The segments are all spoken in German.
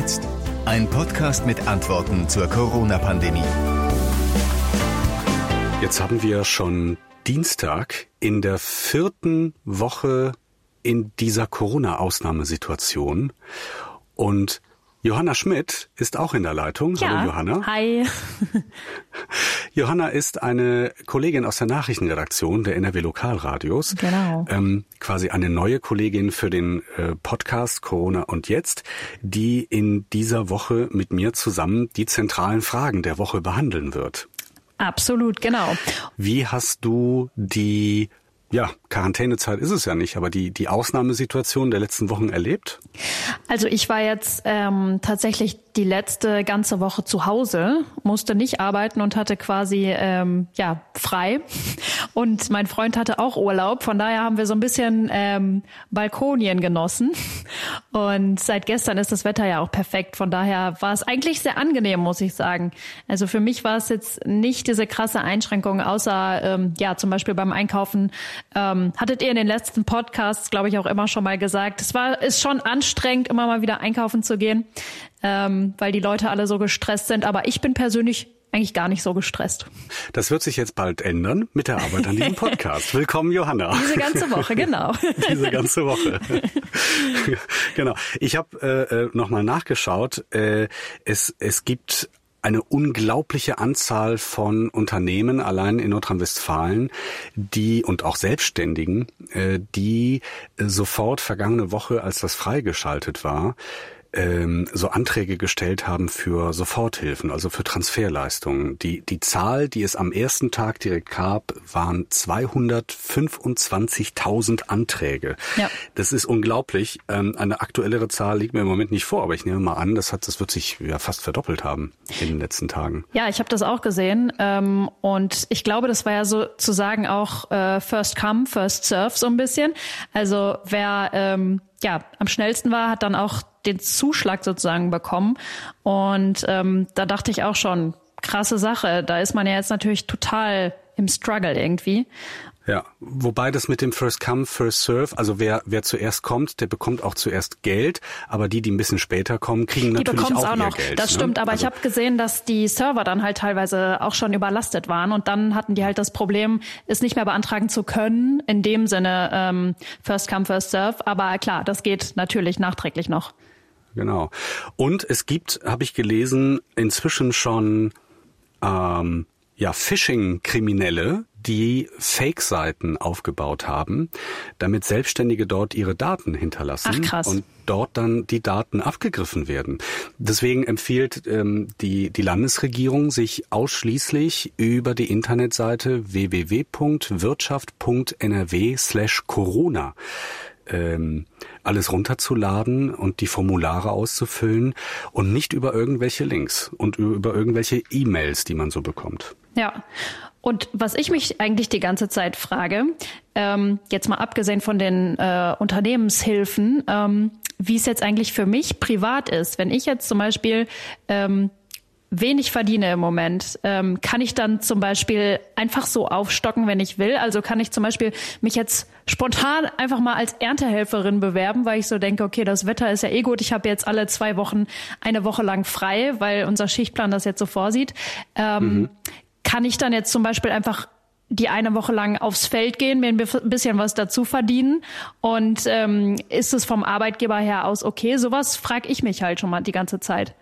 jetzt? Ein Podcast mit Antworten zur Corona-Pandemie. Jetzt haben wir schon Dienstag in der vierten Woche in dieser Corona-Ausnahmesituation. Und Johanna Schmidt ist auch in der Leitung. Ja. Hallo Johanna. Hi. Johanna ist eine Kollegin aus der Nachrichtenredaktion der NRW Lokalradios. Genau. Ähm, quasi eine neue Kollegin für den äh, Podcast Corona und Jetzt, die in dieser Woche mit mir zusammen die zentralen Fragen der Woche behandeln wird. Absolut, genau. Wie hast du die ja, Quarantänezeit ist es ja nicht, aber die, die Ausnahmesituation der letzten Wochen erlebt? Also ich war jetzt ähm, tatsächlich die letzte ganze Woche zu Hause, musste nicht arbeiten und hatte quasi ähm, ja frei. Und mein Freund hatte auch Urlaub, von daher haben wir so ein bisschen ähm, Balkonien genossen. Und seit gestern ist das Wetter ja auch perfekt, von daher war es eigentlich sehr angenehm, muss ich sagen. Also für mich war es jetzt nicht diese krasse Einschränkung, außer ähm, ja zum Beispiel beim Einkaufen ähm, hattet ihr in den letzten Podcasts, glaube ich, auch immer schon mal gesagt, es war ist schon anstrengend, immer mal wieder einkaufen zu gehen, ähm, weil die Leute alle so gestresst sind. Aber ich bin persönlich eigentlich gar nicht so gestresst. Das wird sich jetzt bald ändern mit der Arbeit an diesem Podcast. Willkommen, Johanna. Diese ganze Woche, genau. Diese ganze Woche. genau. Ich habe äh, äh nochmal nachgeschaut. Äh, es, es gibt eine unglaubliche Anzahl von Unternehmen allein in Nordrhein-Westfalen, die und auch Selbstständigen, äh, die sofort vergangene Woche, als das freigeschaltet war, ähm, so Anträge gestellt haben für Soforthilfen, also für Transferleistungen. Die, die Zahl, die es am ersten Tag direkt gab, waren 225.000 Anträge. Ja. Das ist unglaublich. Ähm, eine aktuellere Zahl liegt mir im Moment nicht vor, aber ich nehme mal an, das, hat, das wird sich ja fast verdoppelt haben in den letzten Tagen. Ja, ich habe das auch gesehen ähm, und ich glaube, das war ja sozusagen auch äh, First Come, First Serve so ein bisschen. Also wer ähm, ja am schnellsten war, hat dann auch den Zuschlag sozusagen bekommen. Und ähm, da dachte ich auch schon, krasse Sache. Da ist man ja jetzt natürlich total im Struggle irgendwie. Ja, wobei das mit dem First Come, First Serve, also wer, wer zuerst kommt, der bekommt auch zuerst Geld, aber die, die ein bisschen später kommen, kriegen die natürlich auch, auch mehr noch. Geld. Das ne? stimmt, aber also, ich habe gesehen, dass die Server dann halt teilweise auch schon überlastet waren und dann hatten die halt das Problem, es nicht mehr beantragen zu können, in dem Sinne ähm, First Come, First Serve. Aber klar, das geht natürlich nachträglich noch. Genau. Und es gibt, habe ich gelesen, inzwischen schon ähm, ja Phishing-Kriminelle, die Fake-Seiten aufgebaut haben, damit Selbstständige dort ihre Daten hinterlassen Ach, krass. und dort dann die Daten abgegriffen werden. Deswegen empfiehlt ähm, die, die Landesregierung, sich ausschließlich über die Internetseite www.wirtschaft.nrw slash Corona ähm, alles runterzuladen und die Formulare auszufüllen und nicht über irgendwelche Links und über irgendwelche E-Mails, die man so bekommt. Ja. Und was ich mich eigentlich die ganze Zeit frage, ähm, jetzt mal abgesehen von den äh, Unternehmenshilfen, ähm, wie es jetzt eigentlich für mich privat ist, wenn ich jetzt zum Beispiel ähm, wenig verdiene im Moment, ähm, kann ich dann zum Beispiel einfach so aufstocken, wenn ich will? Also kann ich zum Beispiel mich jetzt spontan einfach mal als Erntehelferin bewerben, weil ich so denke, okay, das Wetter ist ja eh gut, ich habe jetzt alle zwei Wochen eine Woche lang frei, weil unser Schichtplan das jetzt so vorsieht. Ähm, mhm. Kann ich dann jetzt zum Beispiel einfach die eine Woche lang aufs Feld gehen, mir ein bisschen was dazu verdienen und ähm, ist es vom Arbeitgeber her aus okay? Sowas frage ich mich halt schon mal die ganze Zeit.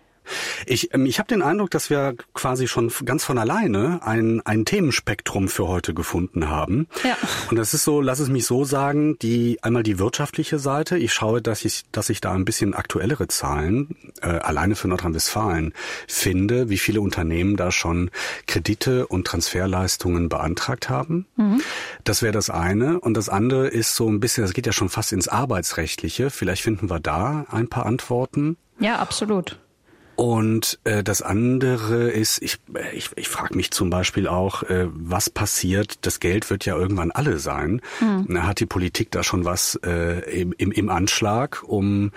Ich, ähm, ich habe den Eindruck, dass wir quasi schon ganz von alleine ein, ein Themenspektrum für heute gefunden haben. Ja. Und das ist so, lass es mich so sagen, die einmal die wirtschaftliche Seite. Ich schaue, dass ich, dass ich da ein bisschen aktuellere Zahlen äh, alleine für Nordrhein-Westfalen finde, wie viele Unternehmen da schon Kredite und Transferleistungen beantragt haben. Mhm. Das wäre das eine. Und das andere ist so ein bisschen, das geht ja schon fast ins Arbeitsrechtliche. Vielleicht finden wir da ein paar Antworten. Ja, absolut. Und äh, das andere ist, ich, ich, ich frage mich zum Beispiel auch, äh, was passiert, das Geld wird ja irgendwann alle sein. Mhm. Hat die Politik da schon was äh, im, im, im Anschlag, um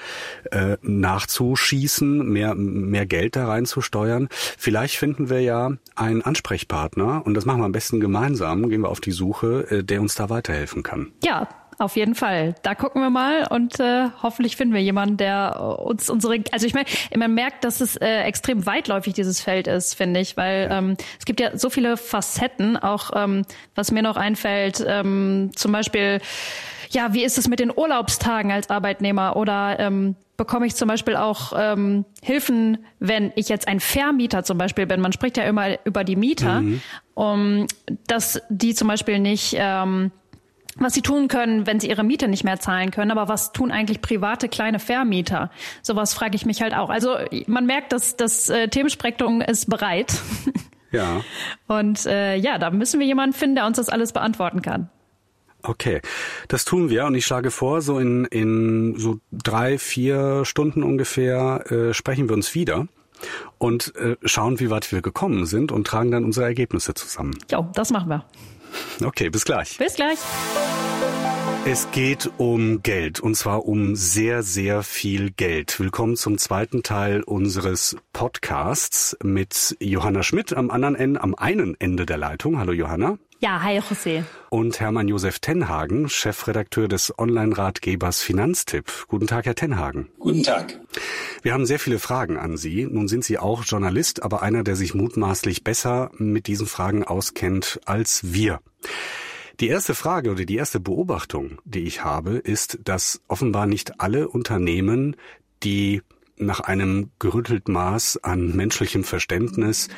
äh, nachzuschießen, mehr, mehr Geld da reinzusteuern? Vielleicht finden wir ja einen Ansprechpartner, und das machen wir am besten gemeinsam, gehen wir auf die Suche, äh, der uns da weiterhelfen kann. Ja, Auf jeden Fall. Da gucken wir mal und äh, hoffentlich finden wir jemanden, der uns unsere, also ich meine, man merkt, dass es äh, extrem weitläufig dieses Feld ist, finde ich, weil ähm, es gibt ja so viele Facetten, auch ähm, was mir noch einfällt, ähm, zum Beispiel, ja, wie ist es mit den Urlaubstagen als Arbeitnehmer oder ähm, bekomme ich zum Beispiel auch ähm, Hilfen, wenn ich jetzt ein Vermieter zum Beispiel bin. Man spricht ja immer über die Mieter, mhm. um, dass die zum Beispiel nicht ähm, was sie tun können, wenn sie ihre Miete nicht mehr zahlen können, aber was tun eigentlich private kleine Vermieter? Sowas frage ich mich halt auch. Also man merkt, dass das äh, Themenspektrum ist bereit. Ja. Und äh, ja, da müssen wir jemanden finden, der uns das alles beantworten kann. Okay, das tun wir und ich schlage vor, so in, in so drei, vier Stunden ungefähr äh, sprechen wir uns wieder und äh, schauen, wie weit wir gekommen sind und tragen dann unsere Ergebnisse zusammen. Ja, das machen wir. Okay, bis gleich. Bis gleich. Es geht um Geld und zwar um sehr, sehr viel Geld. Willkommen zum zweiten Teil unseres Podcasts mit Johanna Schmidt am anderen Ende, am einen Ende der Leitung. Hallo Johanna. Ja, hi José. Und Hermann Josef Tenhagen, Chefredakteur des Online-Ratgebers Finanztipp. Guten Tag, Herr Tenhagen. Guten Tag. Wir haben sehr viele Fragen an Sie. Nun sind Sie auch Journalist, aber einer, der sich mutmaßlich besser mit diesen Fragen auskennt als wir. Die erste Frage oder die erste Beobachtung, die ich habe, ist, dass offenbar nicht alle Unternehmen, die nach einem gerüttelten Maß an menschlichem Verständnis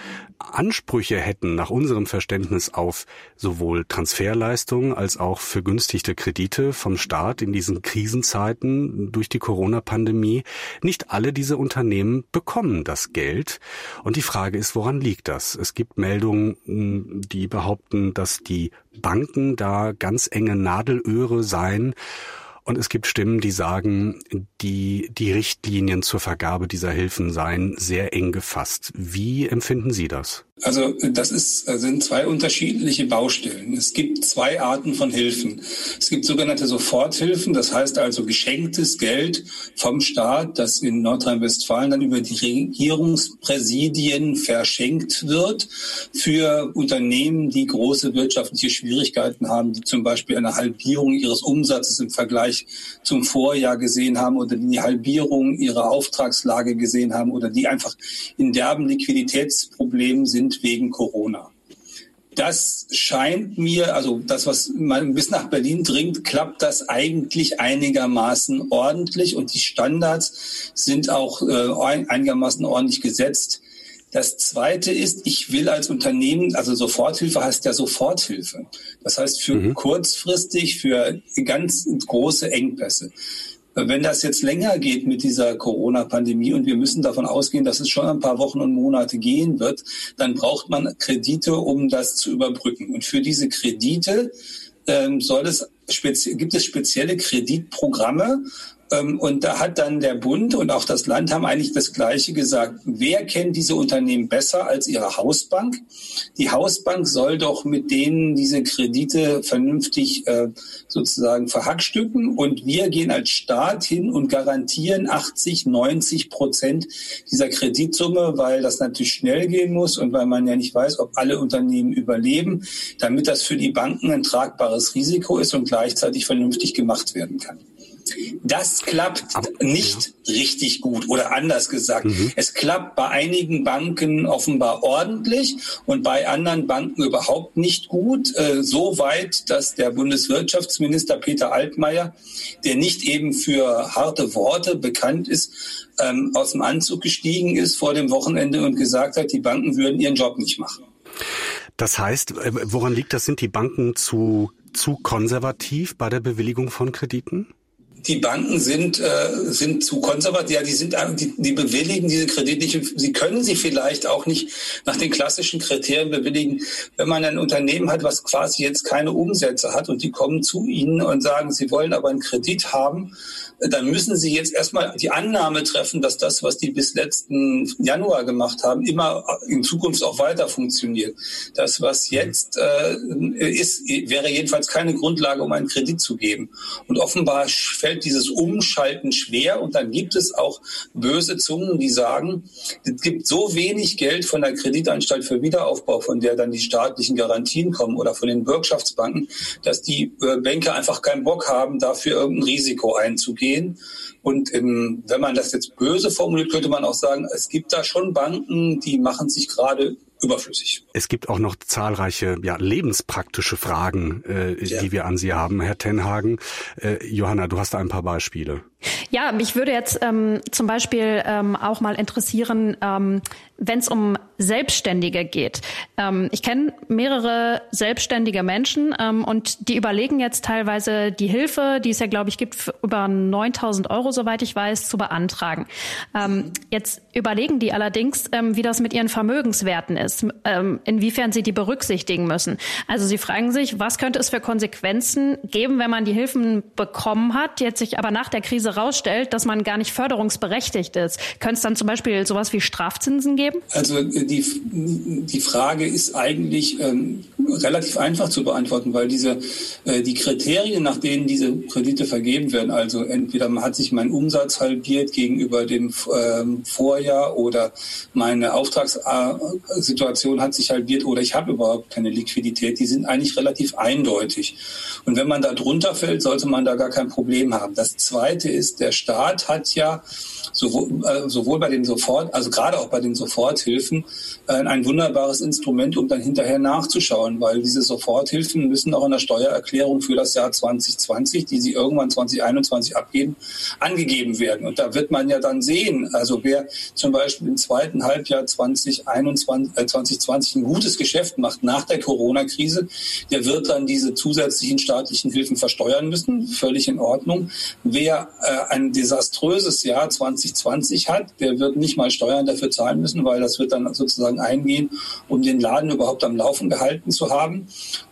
Ansprüche hätten nach unserem Verständnis auf sowohl Transferleistungen als auch vergünstigte Kredite vom Staat in diesen Krisenzeiten durch die Corona-Pandemie. Nicht alle diese Unternehmen bekommen das Geld. Und die Frage ist, woran liegt das? Es gibt Meldungen, die behaupten, dass die Banken da ganz enge Nadelöhre seien und es gibt Stimmen, die sagen, die, die Richtlinien zur Vergabe dieser Hilfen seien sehr eng gefasst. Wie empfinden Sie das? Also das ist, sind zwei unterschiedliche Baustellen. Es gibt zwei Arten von Hilfen. Es gibt sogenannte Soforthilfen, das heißt also geschenktes Geld vom Staat, das in Nordrhein-Westfalen dann über die Regierungspräsidien verschenkt wird für Unternehmen, die große wirtschaftliche Schwierigkeiten haben, die zum Beispiel eine Halbierung ihres Umsatzes im Vergleich zum Vorjahr gesehen haben oder die Halbierung ihrer Auftragslage gesehen haben oder die einfach in derben Liquiditätsproblemen sind sind wegen Corona. Das scheint mir, also das, was man bis nach Berlin dringt, klappt das eigentlich einigermaßen ordentlich und die Standards sind auch äh, einigermaßen ordentlich gesetzt. Das zweite ist, ich will als Unternehmen, also Soforthilfe heißt ja Soforthilfe. Das heißt für mhm. kurzfristig, für ganz große Engpässe. Wenn das jetzt länger geht mit dieser Corona-Pandemie und wir müssen davon ausgehen, dass es schon ein paar Wochen und Monate gehen wird, dann braucht man Kredite, um das zu überbrücken. Und für diese Kredite ähm, soll es gibt es spezielle Kreditprogramme, und da hat dann der Bund und auch das Land haben eigentlich das Gleiche gesagt. Wer kennt diese Unternehmen besser als ihre Hausbank? Die Hausbank soll doch mit denen diese Kredite vernünftig äh, sozusagen verhackstücken. Und wir gehen als Staat hin und garantieren 80, 90 Prozent dieser Kreditsumme, weil das natürlich schnell gehen muss und weil man ja nicht weiß, ob alle Unternehmen überleben, damit das für die Banken ein tragbares Risiko ist und gleichzeitig vernünftig gemacht werden kann. Das klappt nicht ja. richtig gut oder anders gesagt. Mhm. Es klappt bei einigen Banken offenbar ordentlich und bei anderen Banken überhaupt nicht gut. Äh, so weit, dass der Bundeswirtschaftsminister Peter Altmaier, der nicht eben für harte Worte bekannt ist, ähm, aus dem Anzug gestiegen ist vor dem Wochenende und gesagt hat, die Banken würden ihren Job nicht machen. Das heißt, äh, woran liegt das? Sind die Banken zu, zu konservativ bei der Bewilligung von Krediten? Die Banken sind, äh, sind zu konservativ, ja, die sind, die, die bewilligen diese Kredite nicht. Sie können sie vielleicht auch nicht nach den klassischen Kriterien bewilligen. Wenn man ein Unternehmen hat, was quasi jetzt keine Umsätze hat und die kommen zu Ihnen und sagen, sie wollen aber einen Kredit haben, dann müssen Sie jetzt erstmal die Annahme treffen, dass das, was die bis letzten Januar gemacht haben, immer in Zukunft auch weiter funktioniert. Das, was jetzt äh, ist, wäre jedenfalls keine Grundlage, um einen Kredit zu geben. Und offenbar fällt fällt dieses Umschalten schwer und dann gibt es auch böse Zungen, die sagen, es gibt so wenig Geld von der Kreditanstalt für Wiederaufbau, von der dann die staatlichen Garantien kommen oder von den Bürgschaftsbanken, dass die äh, Banker einfach keinen Bock haben, dafür irgendein Risiko einzugehen. Und ähm, wenn man das jetzt böse formuliert, könnte man auch sagen, es gibt da schon Banken, die machen sich gerade überflüssig. Es gibt auch noch zahlreiche ja, lebenspraktische Fragen, äh, ja. die wir an Sie haben, Herr Tenhagen. Äh, Johanna, du hast da ein paar Beispiele. Ja, mich würde jetzt ähm, zum Beispiel ähm, auch mal interessieren, ähm, wenn es um Selbstständige geht. Ähm, ich kenne mehrere selbstständige Menschen ähm, und die überlegen jetzt teilweise die Hilfe, die es ja, glaube ich, gibt, für über 9000 Euro, soweit ich weiß, zu beantragen. Ähm, jetzt überlegen die allerdings, ähm, wie das mit ihren Vermögenswerten ist, ähm, inwiefern sie die berücksichtigen müssen. Also sie fragen sich, was könnte es für Konsequenzen geben, wenn man die Hilfen bekommen hat, jetzt sich aber nach der Krise rausstellt, dass man gar nicht förderungsberechtigt ist. Könnte es dann zum Beispiel sowas wie Strafzinsen geben? Also äh, die, die Frage ist eigentlich ähm, relativ einfach zu beantworten, weil diese, äh, die Kriterien, nach denen diese Kredite vergeben werden, also entweder hat sich mein Umsatz halbiert gegenüber dem ähm, Vorjahr oder meine Auftragssituation hat sich halbiert oder ich habe überhaupt keine Liquidität, die sind eigentlich relativ eindeutig. Und wenn man da drunter fällt, sollte man da gar kein Problem haben. Das Zweite ist, der Staat hat ja sowohl, äh, sowohl bei den Sofort, also gerade auch bei den Soforthilfen, äh, ein wunderbares Instrument, um dann hinterher nachzuschauen, weil diese Soforthilfen müssen auch in der Steuererklärung für das Jahr 2020, die sie irgendwann 2021 abgeben, angegeben werden. Und da wird man ja dann sehen, also wer zum Beispiel im zweiten Halbjahr 2021, äh, 2020 ein gutes Geschäft macht nach der Corona-Krise, der wird dann diese zusätzlichen staatlichen Hilfen versteuern müssen, völlig in Ordnung. Wer äh, ein desaströses Jahr 2020 hat, der wird nicht mal Steuern dafür zahlen müssen, weil das wird dann sozusagen eingehen, um den Laden überhaupt am Laufen gehalten zu haben.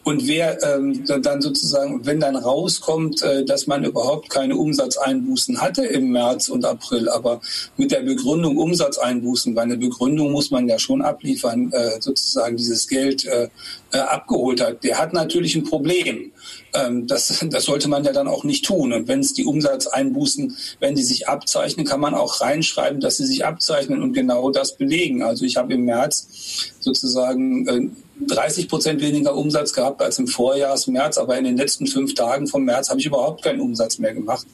Und wer ähm, dann sozusagen, wenn dann rauskommt, äh, dass man überhaupt keine Umsatzeinbußen hatte im März und April, aber mit der Begründung Umsatzeinbußen, weil eine Begründung muss man ja schon abliefern, sozusagen dieses Geld äh, abgeholt hat, der hat natürlich ein Problem. Ähm, das, das sollte man ja dann auch nicht tun. Und wenn es die Umsatzeinbußen, wenn die sich abzeichnen, kann man auch reinschreiben, dass sie sich abzeichnen und genau das belegen. Also ich habe im März sozusagen äh, 30 Prozent weniger Umsatz gehabt als im Vorjahresmärz, aber in den letzten fünf Tagen vom März habe ich überhaupt keinen Umsatz mehr gemacht.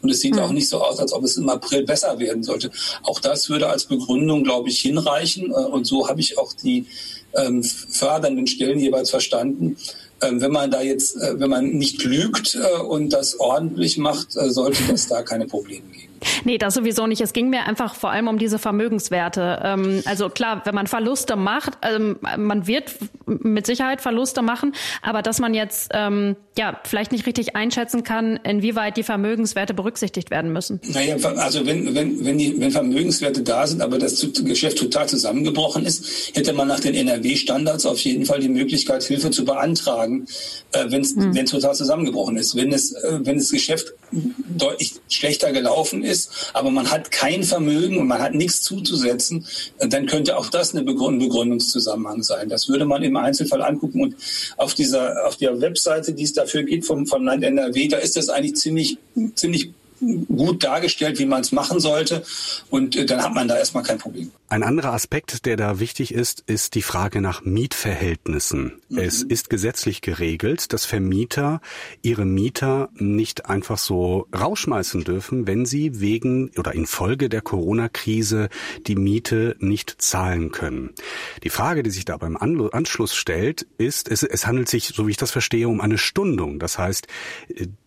Und es sieht mhm. auch nicht so aus, als ob es im April besser werden sollte. Auch das würde als Begründung, glaube ich, hinreichen. Äh, und so habe ich auch die ähm, fördernden Stellen jeweils verstanden. Ähm, wenn man da jetzt, äh, wenn man nicht lügt äh, und das ordentlich macht, äh, sollte das da keine Probleme geben. Nee, das sowieso nicht. Es ging mir einfach vor allem um diese Vermögenswerte. Ähm, also klar, wenn man Verluste macht, ähm, man wird mit Sicherheit Verluste machen, aber dass man jetzt ähm, ja vielleicht nicht richtig einschätzen kann, inwieweit die Vermögenswerte berücksichtigt werden müssen. Naja, also wenn, wenn, wenn, die, wenn Vermögenswerte da sind, aber das Geschäft total zusammengebrochen ist, hätte man nach den NRW-Standards auf jeden Fall die Möglichkeit, Hilfe zu beantragen, äh, wenn es hm. total zusammengebrochen ist. Wenn es, äh, wenn das Geschäft deutlich schlechter gelaufen ist, aber man hat kein Vermögen und man hat nichts zuzusetzen, dann könnte auch das eine Begründungszusammenhang sein. Das würde man im Einzelfall angucken. Und auf dieser, auf der Webseite, die es dafür gibt vom, vom Land NRW, da ist das eigentlich ziemlich, ziemlich gut dargestellt, wie man es machen sollte. Und äh, dann hat man da erstmal kein Problem. Ein anderer Aspekt, der da wichtig ist, ist die Frage nach Mietverhältnissen. Es ist gesetzlich geregelt, dass Vermieter ihre Mieter nicht einfach so rausschmeißen dürfen, wenn sie wegen oder infolge der Corona-Krise die Miete nicht zahlen können. Die Frage, die sich da beim Anschluss stellt, ist, es, es handelt sich, so wie ich das verstehe, um eine Stundung. Das heißt,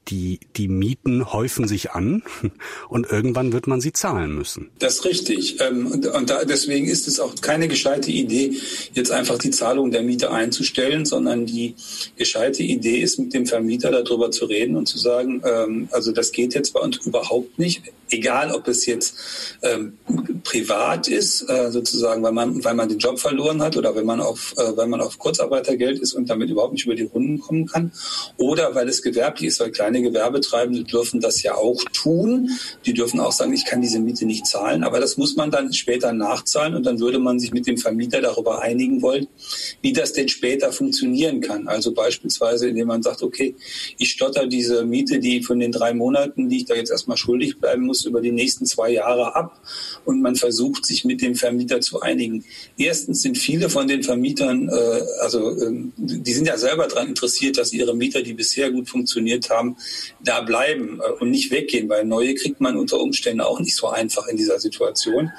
die, die Mieten häufen sich an und irgendwann wird man sie zahlen müssen. Das ist richtig. Ähm, und, deswegen ist es auch keine gescheite Idee, jetzt einfach die Zahlung der Miete einzustellen, sondern die gescheite Idee ist, mit dem Vermieter darüber zu reden und zu sagen, ähm, also das geht jetzt bei uns überhaupt nicht, egal ob es jetzt ähm, privat ist, äh, sozusagen, weil man, weil man den Job verloren hat oder wenn man auf, äh, weil man auf Kurzarbeitergeld ist und damit überhaupt nicht über die Runden kommen kann, oder weil es gewerblich ist, weil kleine Gewerbetreibende dürfen das ja auch tun. Die dürfen auch sagen, ich kann diese Miete nicht zahlen, aber das muss man dann später nachzahlen und dann würde man sich mit dem Vermieter darüber einigen wollen, wie das denn später funktionieren kann. Also beispielsweise, indem man sagt, okay, ich stotter diese Miete, die von den drei Monaten, die ich da jetzt erstmal schuldig bleiben muss, über die nächsten zwei Jahre ab und man versucht, sich mit dem Vermieter zu einigen. Erstens sind viele von den Vermietern, äh, also äh, die sind ja selber daran interessiert, dass ihre Mieter, die bisher gut funktioniert haben, da bleiben äh, und nicht weggehen, weil neue kriegt man unter Umständen auch nicht so einfach in dieser Situation.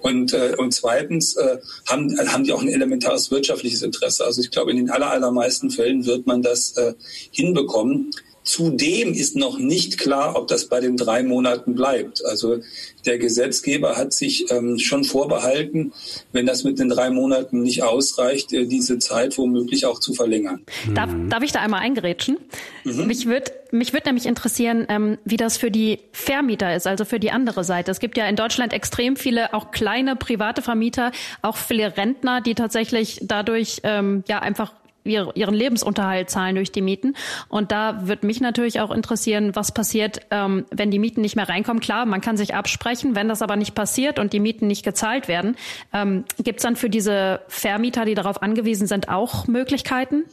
Und, äh, und zweitens äh, haben, haben die auch ein elementares wirtschaftliches Interesse. Also ich glaube, in den aller, allermeisten Fällen wird man das äh, hinbekommen. Zudem ist noch nicht klar, ob das bei den drei Monaten bleibt. Also der Gesetzgeber hat sich ähm, schon vorbehalten, wenn das mit den drei Monaten nicht ausreicht, äh, diese Zeit womöglich auch zu verlängern. Darf, darf ich da einmal eingerätschen? Mhm. Mich würde mich würd nämlich interessieren, ähm, wie das für die Vermieter ist, also für die andere Seite. Es gibt ja in Deutschland extrem viele auch kleine private Vermieter, auch viele Rentner, die tatsächlich dadurch ähm, ja einfach ihren Lebensunterhalt zahlen durch die Mieten. Und da wird mich natürlich auch interessieren, was passiert, ähm, wenn die Mieten nicht mehr reinkommen. Klar, man kann sich absprechen, wenn das aber nicht passiert und die Mieten nicht gezahlt werden, ähm, gibt es dann für diese Vermieter, die darauf angewiesen sind, auch Möglichkeiten?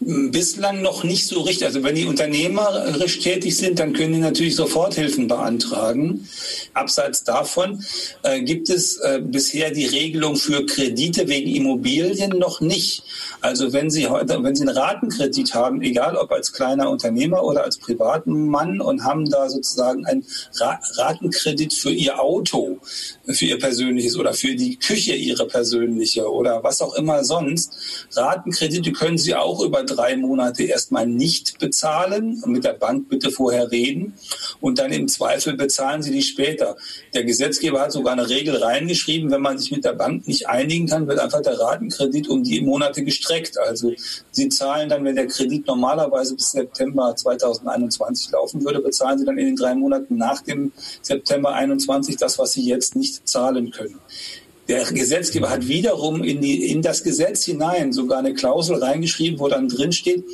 Bislang noch nicht so richtig. Also wenn die unternehmerisch tätig sind, dann können die natürlich Soforthilfen beantragen. Abseits davon äh, gibt es äh, bisher die Regelung für Kredite wegen Immobilien noch nicht. Also wenn Sie wenn Sie einen Ratenkredit haben, egal ob als kleiner Unternehmer oder als privaten Mann und haben da sozusagen einen Ra Ratenkredit für Ihr Auto, für Ihr persönliches oder für die Küche Ihre persönliche oder was auch immer sonst. Ratenkredite können Sie auch über drei Monate erstmal nicht bezahlen. Mit der Bank bitte vorher reden und dann im Zweifel bezahlen Sie die später. Der Gesetzgeber hat sogar eine Regel reingeschrieben, wenn man sich mit der Bank nicht einigen kann, wird einfach der Ratenkredit um die Monate gestreckt. Also Sie zahlen dann, wenn der Kredit normalerweise bis September 2021 laufen würde, bezahlen Sie dann in den drei Monaten nach dem September 21 das, was Sie jetzt nicht zahlen können. Der Gesetzgeber hat wiederum in, die, in das Gesetz hinein sogar eine Klausel reingeschrieben, wo dann drin steht,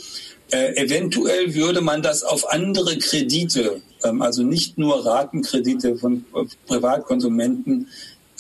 äh, eventuell würde man das auf andere Kredite, ähm, also nicht nur Ratenkredite von äh, Privatkonsumenten,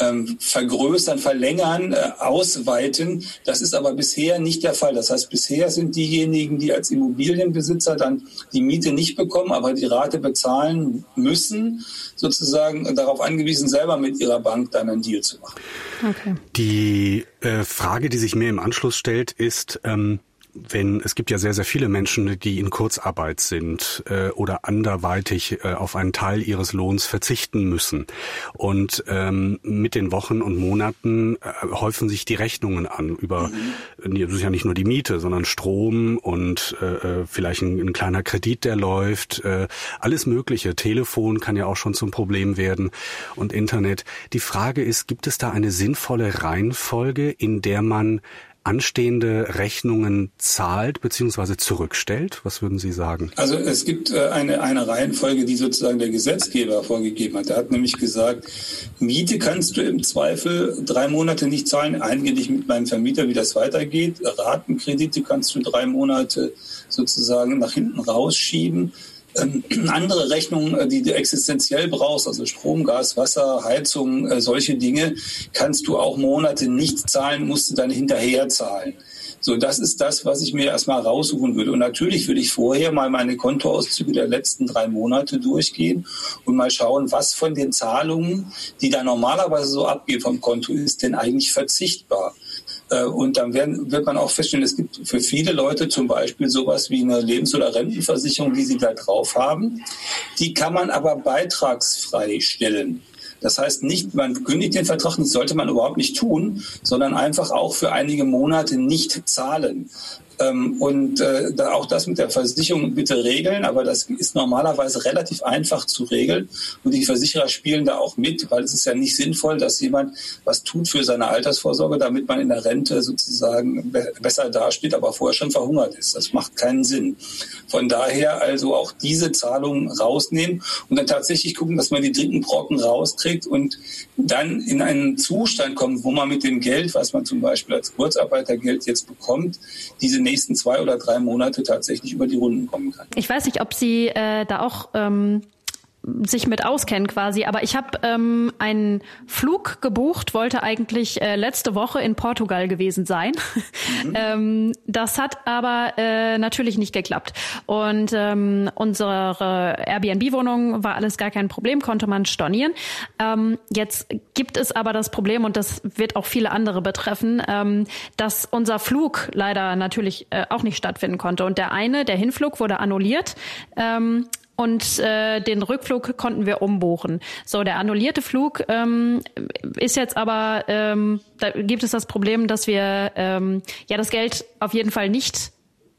ähm, vergrößern, verlängern, äh, ausweiten. Das ist aber bisher nicht der Fall. Das heißt, bisher sind diejenigen, die als Immobilienbesitzer dann die Miete nicht bekommen, aber die Rate bezahlen müssen, sozusagen darauf angewiesen, selber mit ihrer Bank dann einen Deal zu machen. Okay. Die äh, Frage, die sich mir im Anschluss stellt, ist, ähm, wenn es gibt ja sehr, sehr viele Menschen, die in Kurzarbeit sind äh, oder anderweitig äh, auf einen Teil ihres Lohns verzichten müssen. Und ähm, mit den Wochen und Monaten äh, häufen sich die Rechnungen an über, mhm. das ist ja nicht nur die Miete, sondern Strom und äh, äh, vielleicht ein, ein kleiner Kredit, der läuft, äh, alles Mögliche. Telefon kann ja auch schon zum Problem werden und Internet. Die Frage ist, gibt es da eine sinnvolle Reihenfolge, in der man anstehende Rechnungen zahlt bzw. zurückstellt? Was würden Sie sagen? Also es gibt äh, eine, eine Reihenfolge, die sozusagen der Gesetzgeber vorgegeben hat. Er hat nämlich gesagt, Miete kannst du im Zweifel drei Monate nicht zahlen. Einige dich mit meinem Vermieter, wie das weitergeht. Ratenkredite kannst du drei Monate sozusagen nach hinten rausschieben. Ähm, andere Rechnungen, äh, die du existenziell brauchst, also Strom, Gas, Wasser, Heizung, äh, solche Dinge, kannst du auch Monate nicht zahlen, musst du dann hinterher zahlen. So, das ist das, was ich mir erstmal raussuchen würde. Und natürlich würde ich vorher mal meine Kontoauszüge der letzten drei Monate durchgehen und mal schauen, was von den Zahlungen, die da normalerweise so abgehen vom Konto, ist denn eigentlich verzichtbar. Äh, und dann werden, wird man auch feststellen, es gibt für viele Leute zum Beispiel sowas wie eine Lebens- oder Rentenversicherung, die sie da drauf haben. Die kann man aber beitragsfrei stellen. Das heißt nicht, man kündigt den Vertrag, das sollte man überhaupt nicht tun, sondern einfach auch für einige Monate nicht zahlen. Ähm, und äh, auch das mit der Versicherung bitte regeln, aber das ist normalerweise relativ einfach zu regeln. Und die Versicherer spielen da auch mit, weil es ist ja nicht sinnvoll, dass jemand was tut für seine Altersvorsorge, damit man in der Rente sozusagen be besser dasteht, aber vorher schon verhungert ist. Das macht keinen Sinn. Von daher also auch diese Zahlungen rausnehmen und dann tatsächlich gucken, dass man die dritten Brocken rauskriegt und dann in einen Zustand kommt, wo man mit dem Geld, was man zum Beispiel als Kurzarbeitergeld jetzt bekommt, diese nächsten zwei oder drei Monate tatsächlich über die Runden kommen kann. Ich weiß nicht, ob Sie äh, da auch ähm, sich mit auskennen quasi. Aber ich habe ähm, einen Flug gebucht, wollte eigentlich äh, letzte Woche in Portugal gewesen sein. Mhm. ähm, das hat aber äh, natürlich nicht geklappt. Und ähm, unsere Airbnb-Wohnung war alles gar kein Problem, konnte man stornieren. Ähm, jetzt gibt es aber das Problem, und das wird auch viele andere betreffen, ähm, dass unser Flug leider natürlich äh, auch nicht stattfinden konnte. Und der eine, der Hinflug, wurde annulliert. Ähm, und äh, den Rückflug konnten wir umbuchen. So, der annullierte Flug ähm, ist jetzt aber, ähm, da gibt es das Problem, dass wir ähm, ja das Geld auf jeden Fall nicht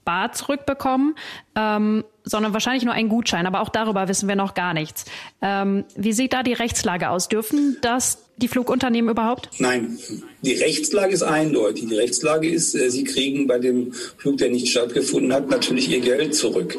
bar zurückbekommen, ähm, sondern wahrscheinlich nur einen Gutschein. Aber auch darüber wissen wir noch gar nichts. Ähm, wie sieht da die Rechtslage aus? Dürfen das die Flugunternehmen überhaupt? Nein, die Rechtslage ist eindeutig. Die Rechtslage ist, äh, sie kriegen bei dem Flug, der nicht stattgefunden hat, natürlich ihr Geld zurück.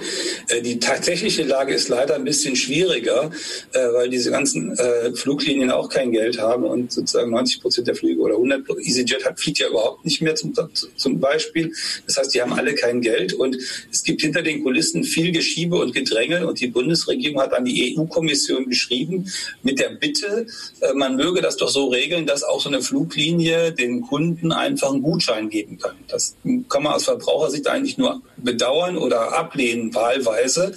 Äh, die tatsächliche Lage ist leider ein bisschen schwieriger, äh, weil diese ganzen Fluglinien auch kein Geld haben und sozusagen 90 Prozent der Flüge oder 100 EasyJet hat fliegt ja überhaupt nicht mehr zum, zum Beispiel. Das heißt, die haben alle kein Geld und es gibt hinter den Kulissen viel Geschiebe und Gedränge und die Bundesregierung hat an die EU-Kommission geschrieben mit der Bitte, man möge das doch so regeln, dass auch so eine Fluglinie den Kunden einfach einen Gutschein geben kann. Das kann man aus Verbrauchersicht eigentlich nur bedauern oder ablehnen wahlweise.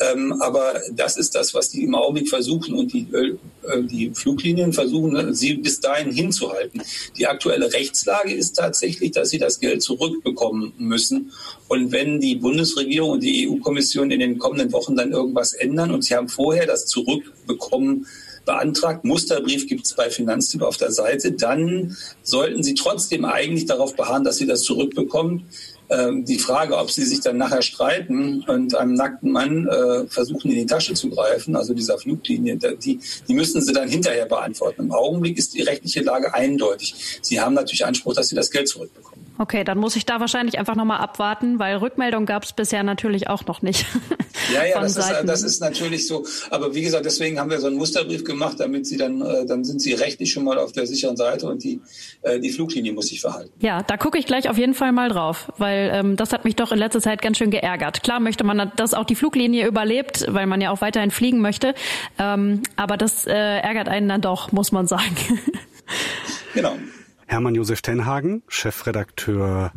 Ähm, aber das ist das, was die im Augenblick versuchen und die, äh, die Fluglinien versuchen, ne, sie bis dahin hinzuhalten. Die aktuelle Rechtslage ist tatsächlich, dass sie das Geld zurückbekommen müssen. Und wenn die Bundesregierung und die EU-Kommission in den kommenden Wochen dann irgendwas ändern und sie haben vorher das zurückbekommen, beantragt. Musterbrief gibt es bei Finanztipp auf der Seite. Dann sollten Sie trotzdem eigentlich darauf beharren, dass Sie das zurückbekommen. Ähm, die Frage, ob Sie sich dann nachher streiten und einem nackten Mann äh, versuchen, in die Tasche zu greifen, also dieser Fluglinie, die, die müssen Sie dann hinterher beantworten. Im Augenblick ist die rechtliche Lage eindeutig. Sie haben natürlich Anspruch, dass Sie das Geld zurückbekommen. Okay, dann muss ich da wahrscheinlich einfach nochmal abwarten, weil Rückmeldung gab es bisher natürlich auch noch nicht. Ja, ja, das ist, das ist, natürlich so. Aber wie gesagt, deswegen haben wir so einen Musterbrief gemacht, damit sie dann, äh, dann sind sie rechtlich schon mal auf der sicheren Seite und die, äh, die Fluglinie muss sich verhalten. Ja, da gucke ich gleich auf jeden Fall mal drauf, weil ähm, das hat mich doch in letzter Zeit ganz schön geärgert. Klar möchte man, dass auch die Fluglinie überlebt, weil man ja auch weiterhin fliegen möchte. Ähm, aber das äh, ärgert einen dann doch, muss man sagen. Genau. Hermann Josef Tenhagen, Chefredakteur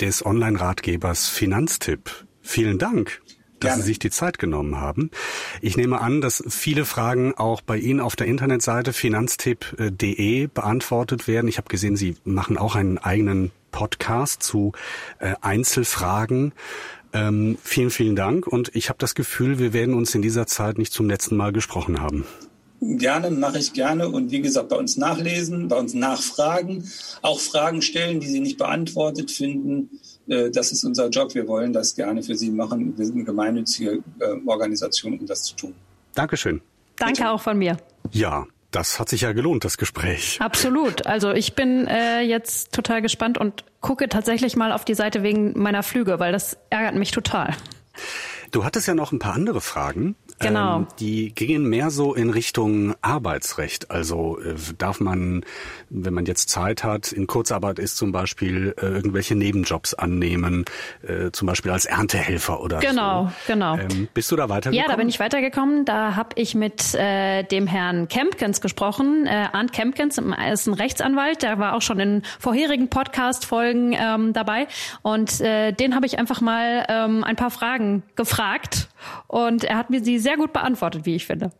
des Online-Ratgebers Finanztipp. Vielen Dank dass Gerne. Sie sich die Zeit genommen haben. Ich nehme an, dass viele Fragen auch bei Ihnen auf der Internetseite finanztipp.de beantwortet werden. Ich habe gesehen, Sie machen auch einen eigenen Podcast zu äh, Einzelfragen. Ähm, vielen, vielen Dank. Und ich habe das Gefühl, wir werden uns in dieser Zeit nicht zum letzten Mal gesprochen haben. Gerne, mache ich gerne. Und wie gesagt, bei uns nachlesen, bei uns nachfragen, auch Fragen stellen, die Sie nicht beantwortet finden. Äh, das ist unser Job. Wir wollen das gerne für Sie machen. Wir sind eine gemeinnützige Organisation, um das zu tun. Dankeschön. Danke Bitte. auch von mir. Ja, das hat sich ja gelohnt, das Gespräch. Absolut. Also ich bin äh, jetzt total gespannt und gucke tatsächlich mal auf die Seite wegen meiner Flüge, weil das ärgert mich total. Du hattest ja noch ein paar andere Fragen. Genau. Ähm, die gingen mehr so in Richtung Arbeitsrecht. Also äh, darf man, wenn man jetzt Zeit hat, in Kurzarbeit ist zum Beispiel äh, irgendwelche Nebenjobs annehmen, äh, zum Beispiel als Erntehelfer oder genau, so. Genau, genau. Ähm, bist du da weitergekommen? Ja, da bin ich weitergekommen. Da habe ich mit äh, dem Herrn Kempkens gesprochen. Äh, Arndt Kempkens ist ein Rechtsanwalt, der war auch schon in vorherigen Podcast-Folgen ähm, dabei. Und äh, den habe ich einfach mal ähm, ein paar Fragen gefragt. Und er hat mir sie sehr gut beantwortet, wie ich finde.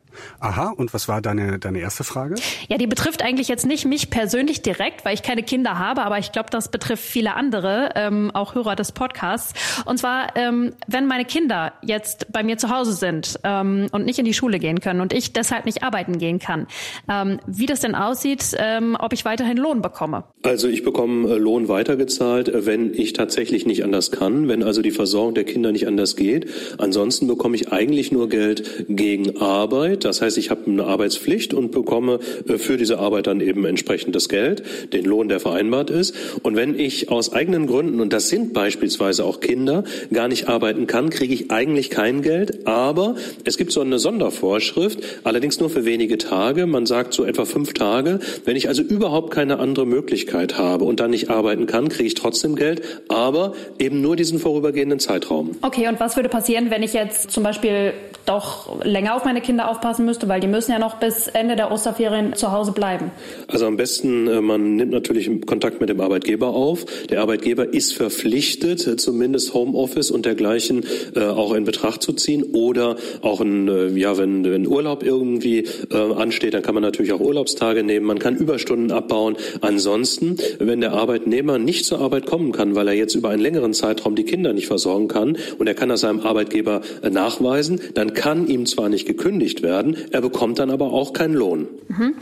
Aha, und was war deine, deine erste Frage? Ja, die betrifft eigentlich jetzt nicht mich persönlich direkt, weil ich keine Kinder habe, aber ich glaube, das betrifft viele andere, ähm, auch Hörer des Podcasts. Und zwar, ähm, wenn meine Kinder jetzt bei mir zu Hause sind ähm, und nicht in die Schule gehen können und ich deshalb nicht arbeiten gehen kann, ähm, wie das denn aussieht, ähm, ob ich weiterhin Lohn bekomme. Also ich bekomme äh, Lohn weitergezahlt, äh, wenn ich tatsächlich nicht anders kann, wenn also die Versorgung der Kinder nicht anders geht. Ansonsten bekomme ich eigentlich nur Geld gegen Arbeit Arbeit. Das heißt, ich habe eine Arbeitspflicht und bekomme äh, für diese Arbeit dann eben entsprechendes Geld, den Lohn, der vereinbart ist. Und wenn ich aus eigenen Gründen, und das sind beispielsweise auch Kinder, gar nicht arbeiten kann, kriege ich eigentlich kein Geld. Aber es gibt so eine Sondervorschrift, allerdings nur für wenige Tage. Man sagt so etwa fünf Tage. Wenn ich also überhaupt keine andere Möglichkeit habe und dann nicht arbeiten kann, kriege ich trotzdem Geld, aber eben nur diesen vorübergehenden Zeitraum. Okay, und was würde passieren, wenn ich jetzt zum Beispiel doch länger auf meine Kinder aufpassen müsste, weil die müssen ja noch bis Ende der Osterferien zu Hause bleiben? Also am besten, äh, man nimmt natürlich Kontakt mit dem Arbeitgeber auf. Der Arbeitgeber ist verpflichtet, äh, zumindest Homeoffice und dergleichen äh, auch in Betracht zu ziehen oder auch ein, ja, wenn, wenn Urlaub irgendwie ansteht, dann kann man natürlich auch Urlaubstage nehmen. Man kann Überstunden abbauen. Ansonsten, wenn der Arbeitnehmer nicht zur Arbeit kommen kann, weil er jetzt über einen längeren Zeitraum die Kinder nicht versorgen kann und er kann das seinem Arbeitgeber nachweisen, dann kann ihm zwar nicht gekündigt werden, er bekommt dann aber auch keinen Lohn. Mhm.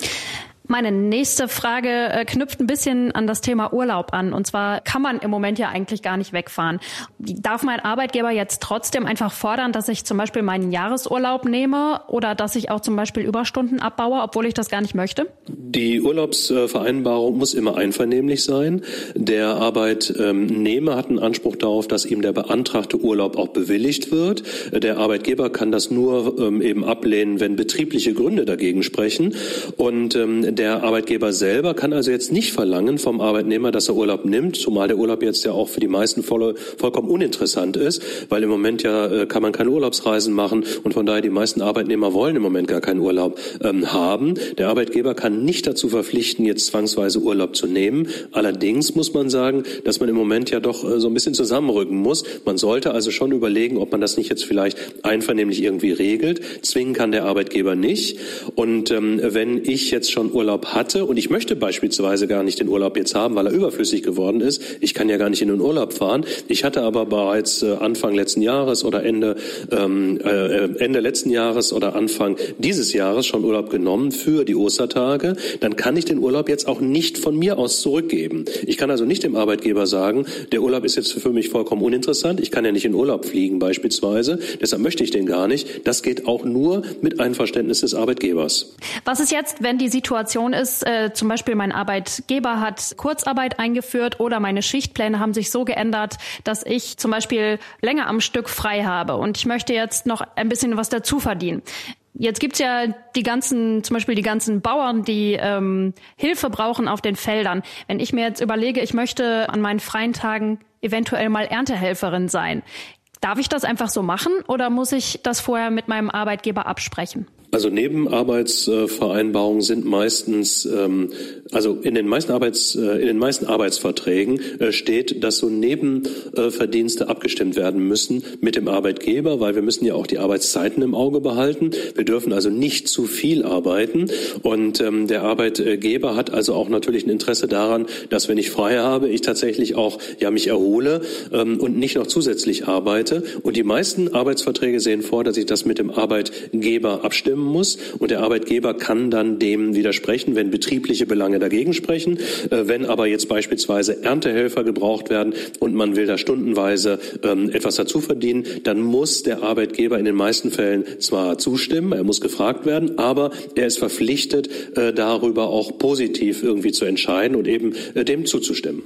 Meine nächste Frage äh, knüpft ein bisschen an das Thema Urlaub an. Und zwar kann man im Moment ja eigentlich gar nicht wegfahren. Darf mein Arbeitgeber jetzt trotzdem einfach fordern, dass ich zum Beispiel meinen Jahresurlaub nehme oder dass ich auch zum Beispiel Überstunden abbaue, obwohl ich das gar nicht möchte? Die Urlaubsvereinbarung muss immer einvernehmlich sein. Der Arbeitnehmer hat einen Anspruch darauf, dass ihm der beantragte Urlaub auch bewilligt wird. Der Arbeitgeber kann das nur ähm, eben ablehnen, wenn betriebliche Gründe dagegen sprechen. Und ähm, der Arbeitgeber selber kann also jetzt nicht verlangen vom Arbeitnehmer, dass er Urlaub nimmt, zumal der Urlaub jetzt ja auch für die meisten voll, vollkommen uninteressant ist, weil im Moment ja äh, kann man keine Urlaubsreisen machen und von daher die meisten Arbeitnehmer wollen im Moment gar keinen Urlaub ähm, haben. Der Arbeitgeber kann nicht dazu verpflichten, jetzt zwangsweise Urlaub zu nehmen. Allerdings muss man sagen, dass man im Moment ja doch äh, so ein bisschen zusammenrücken muss. Man sollte also schon überlegen, ob man das nicht jetzt vielleicht einvernehmlich irgendwie regelt. Zwingen kann der Arbeitgeber nicht. Und ähm, wenn ich jetzt schon Urlaub Urlaub hatte und ich möchte beispielsweise gar nicht den Urlaub jetzt haben, weil er überflüssig geworden ist. Ich kann ja gar nicht in den Urlaub fahren. Ich hatte aber bereits äh, Anfang letzten Jahres oder Ende, ähm, äh, Ende letzten Jahres oder Anfang dieses Jahres schon Urlaub genommen für die Ostertage. Dann kann ich den Urlaub jetzt auch nicht von mir aus zurückgeben. Ich kann also nicht dem Arbeitgeber sagen, der Urlaub ist jetzt für mich vollkommen uninteressant. Ich kann ja nicht in Urlaub fliegen beispielsweise. Deshalb möchte ich den gar nicht. Das geht auch nur mit Einverständnis des Arbeitgebers. Was ist jetzt, wenn die Situation Situation ist, äh, zum Beispiel mein Arbeitgeber hat Kurzarbeit eingeführt oder meine Schichtpläne haben sich so geändert, dass ich zum Beispiel länger am Stück frei habe und ich möchte jetzt noch ein bisschen was dazu verdienen. Jetzt gibt's ja die ganzen, zum Beispiel die ganzen Bauern, die ähm, Hilfe brauchen auf den Feldern. Wenn ich mir jetzt überlege, ich möchte an meinen freien Tagen eventuell mal Erntehelferin sein, darf ich das einfach so machen oder muss ich das vorher mit meinem Arbeitgeber absprechen? Also Nebenarbeitsvereinbarungen sind meistens, ähm, also in den meisten Arbeits, äh, in den meisten Arbeitsverträgen äh, steht, dass so Nebenverdienste abgestimmt werden müssen mit dem Arbeitgeber, weil wir müssen ja auch die Arbeitszeiten im Auge behalten. Wir dürfen also nicht zu viel arbeiten und ähm, der Arbeitgeber hat also auch natürlich ein Interesse daran, dass wenn ich frei habe, ich tatsächlich auch ja mich erhole ähm, und nicht noch zusätzlich arbeite. Und die meisten Arbeitsverträge sehen vor, dass ich das mit dem Arbeitgeber abstimme zustimmen muss und der Arbeitgeber kann dann dem widersprechen, wenn betriebliche Belange dagegen sprechen. Äh, wenn aber jetzt beispielsweise Erntehelfer gebraucht werden und man will da stundenweise ähm, etwas dazu verdienen, dann muss der Arbeitgeber in den meisten Fällen zwar zustimmen, er muss gefragt werden, aber er ist verpflichtet, äh, darüber auch positiv irgendwie zu entscheiden und eben äh, dem zuzustimmen.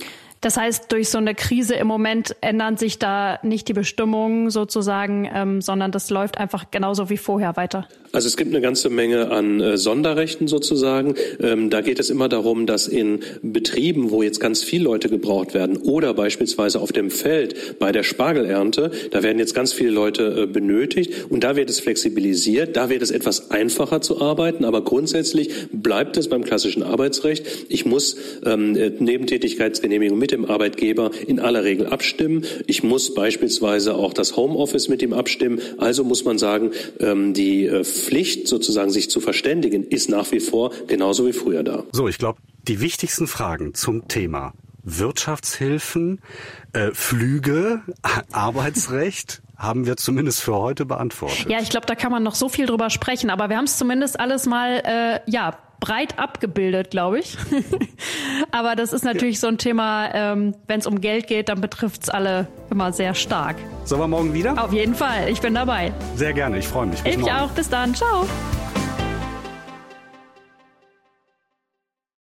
Das heißt, durch so eine Krise im Moment ändern sich da nicht die Bestimmungen sozusagen, ähm, sondern das läuft einfach genauso wie vorher weiter. Also es gibt eine ganze Menge an äh, Sonderrechten sozusagen. Ähm, da geht es immer darum, dass in Betrieben, wo jetzt ganz viele Leute gebraucht werden oder beispielsweise auf dem Feld bei der Spargelernte, da werden jetzt ganz viele Leute äh, benötigt und da wird es flexibilisiert, da wird es etwas einfacher zu arbeiten, aber grundsätzlich bleibt es beim klassischen Arbeitsrecht. Ich muss ähm, äh, Nebentätigkeitsgenehmigung mit dem Arbeitgeber in aller Regel abstimmen. Ich muss beispielsweise auch das Homeoffice mit ihm abstimmen. Also muss man sagen, ähm, die äh, Pflicht sozusagen sich zu verständigen ist nach wie vor genauso wie früher da. So, ich glaube, die wichtigsten Fragen zum Thema Wirtschaftshilfen, äh, Flüge, Arbeitsrecht haben wir zumindest für heute beantwortet. Ja, ich glaube, da kann man noch so viel drüber sprechen, aber wir haben es zumindest alles mal äh, ja breit abgebildet, glaube ich. Aber das ist natürlich ja. so ein Thema, ähm, wenn es um Geld geht, dann betrifft es alle immer sehr stark. Sollen wir morgen wieder? Auf jeden Fall, ich bin dabei. Sehr gerne, ich freue mich. Bis ich morgen. auch, bis dann, ciao.